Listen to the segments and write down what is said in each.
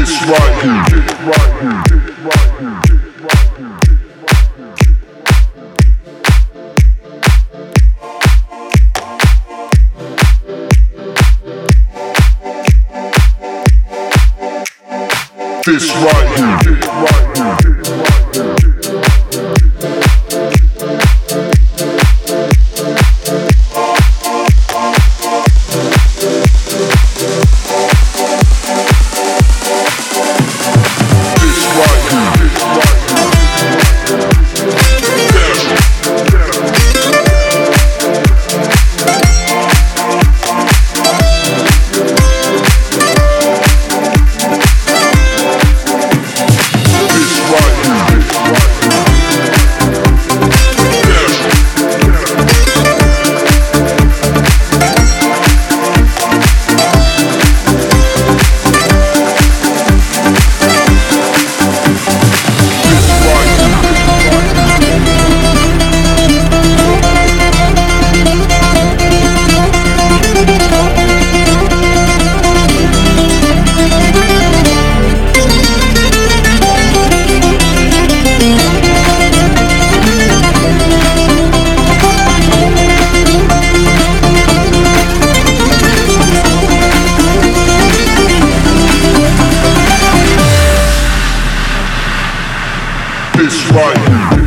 this right here, this right here, this right here. This right here, this right here. this right.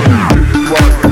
what?